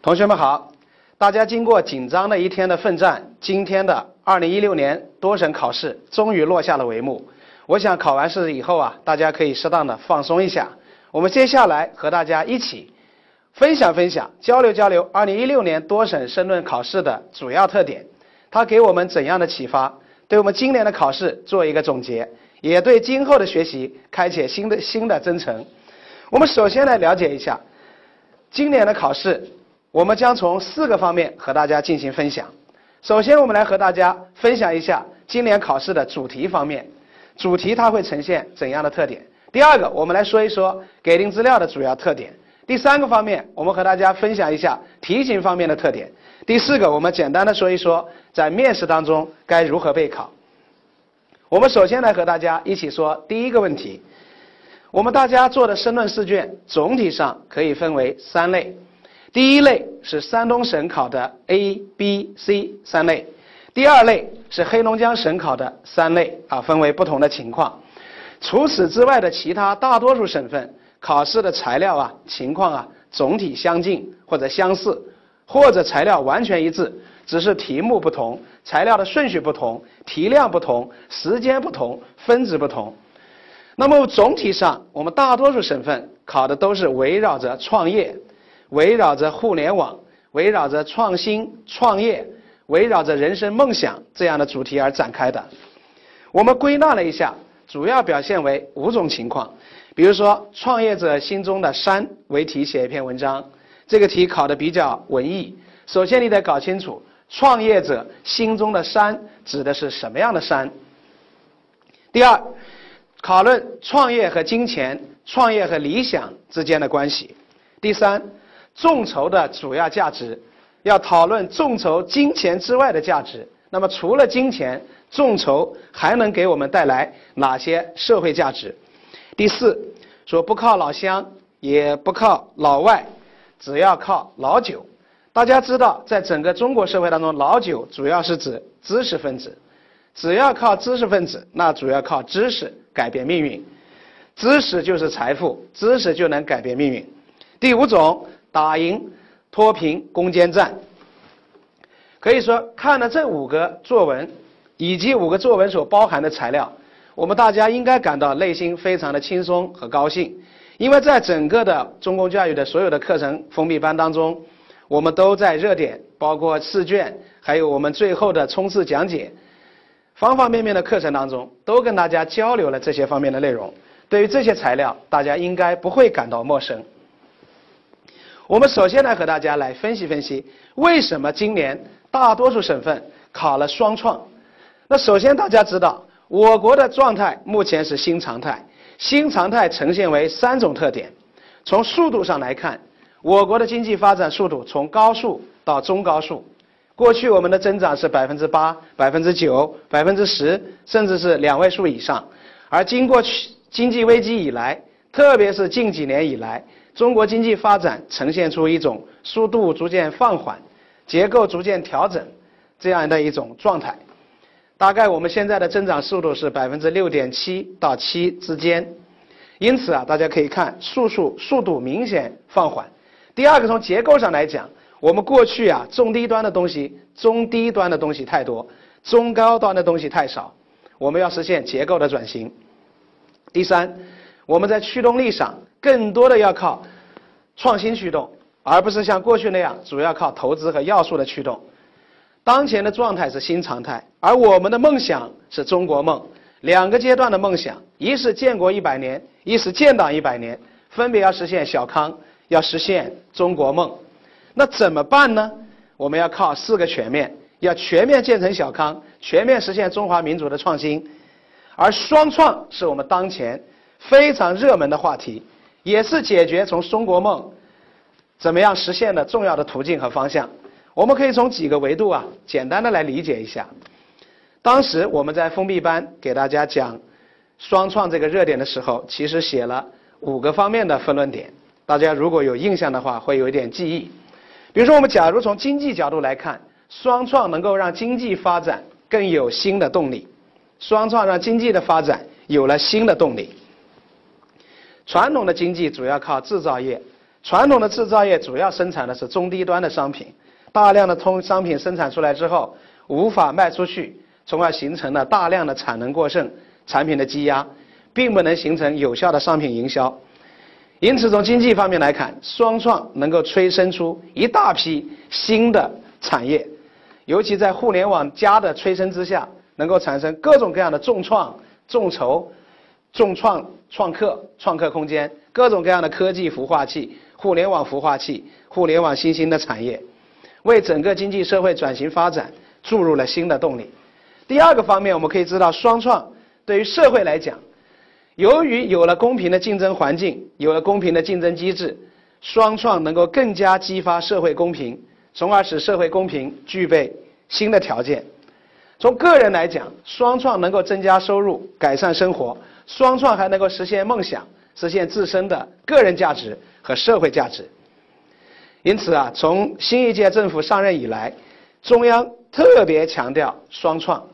同学们好，大家经过紧张的一天的奋战，今天的2016年多省考试终于落下了帷幕。我想考完试以后啊，大家可以适当的放松一下。我们接下来和大家一起分享分享、交流交流2016年多省申论考试的主要特点，它给我们怎样的启发？对我们今年的考试做一个总结，也对今后的学习开启新的新的征程。我们首先来了解一下今年的考试，我们将从四个方面和大家进行分享。首先，我们来和大家分享一下今年考试的主题方面，主题它会呈现怎样的特点？第二个，我们来说一说给定资料的主要特点。第三个方面，我们和大家分享一下题型方面的特点。第四个，我们简单的说一说在面试当中该如何备考。我们首先来和大家一起说第一个问题。我们大家做的申论试卷总体上可以分为三类。第一类是山东省考的 A、B、C 三类。第二类是黑龙江省考的三类啊，分为不同的情况。除此之外的其他大多数省份。考试的材料啊，情况啊，总体相近或者相似，或者材料完全一致，只是题目不同，材料的顺序不同，题量不同，时间不同，分值不同。那么总体上，我们大多数省份考的都是围绕着创业、围绕着互联网、围绕着创新创业、围绕着人生梦想这样的主题而展开的。我们归纳了一下，主要表现为五种情况。比如说，创业者心中的山为题写一篇文章，这个题考的比较文艺。首先，你得搞清楚创业者心中的山指的是什么样的山。第二，讨论创业和金钱、创业和理想之间的关系。第三，众筹的主要价值，要讨论众筹金钱之外的价值。那么，除了金钱，众筹还能给我们带来哪些社会价值？第四，说不靠老乡，也不靠老外，只要靠老九。大家知道，在整个中国社会当中，老九主要是指知识分子，只要靠知识分子，那主要靠知识改变命运。知识就是财富，知识就能改变命运。第五种，打赢脱贫攻坚战。可以说，看了这五个作文，以及五个作文所包含的材料。我们大家应该感到内心非常的轻松和高兴，因为在整个的中公教育的所有的课程封闭班当中，我们都在热点，包括试卷，还有我们最后的冲刺讲解，方方面面的课程当中，都跟大家交流了这些方面的内容。对于这些材料，大家应该不会感到陌生。我们首先来和大家来分析分析，为什么今年大多数省份考了双创？那首先大家知道。我国的状态目前是新常态，新常态呈现为三种特点。从速度上来看，我国的经济发展速度从高速到中高速。过去我们的增长是百分之八、百分之九、百分之十，甚至是两位数以上。而经过去经济危机以来，特别是近几年以来，中国经济发展呈现出一种速度逐渐放缓、结构逐渐调整这样的一种状态。大概我们现在的增长速度是百分之六点七到七之间，因此啊，大家可以看速速速度明显放缓。第二个，从结构上来讲，我们过去啊，中低端的东西、中低端的东西太多，中高端的东西太少，我们要实现结构的转型。第三，我们在驱动力上更多的要靠创新驱动，而不是像过去那样主要靠投资和要素的驱动。当前的状态是新常态，而我们的梦想是中国梦。两个阶段的梦想，一是建国一百年，一是建党一百年，分别要实现小康，要实现中国梦。那怎么办呢？我们要靠四个全面，要全面建成小康，全面实现中华民族的创新。而双创是我们当前非常热门的话题，也是解决从中国梦怎么样实现的重要的途径和方向。我们可以从几个维度啊，简单的来理解一下。当时我们在封闭班给大家讲双创这个热点的时候，其实写了五个方面的分论点。大家如果有印象的话，会有一点记忆。比如说，我们假如从经济角度来看，双创能够让经济发展更有新的动力。双创让经济的发展有了新的动力。传统的经济主要靠制造业。传统的制造业主要生产的是中低端的商品，大量的通商品生产出来之后无法卖出去，从而形成了大量的产能过剩、产品的积压，并不能形成有效的商品营销。因此，从经济方面来看，双创能够催生出一大批新的产业，尤其在互联网加的催生之下，能够产生各种各样的重创、众筹、众创、创客、创客空间，各种各样的科技孵化器、互联网孵化器、互联网新兴的产业，为整个经济社会转型发展注入了新的动力。第二个方面，我们可以知道，双创对于社会来讲。由于有了公平的竞争环境，有了公平的竞争机制，双创能够更加激发社会公平，从而使社会公平具备新的条件。从个人来讲，双创能够增加收入、改善生活；双创还能够实现梦想，实现自身的个人价值和社会价值。因此啊，从新一届政府上任以来，中央特别强调双创。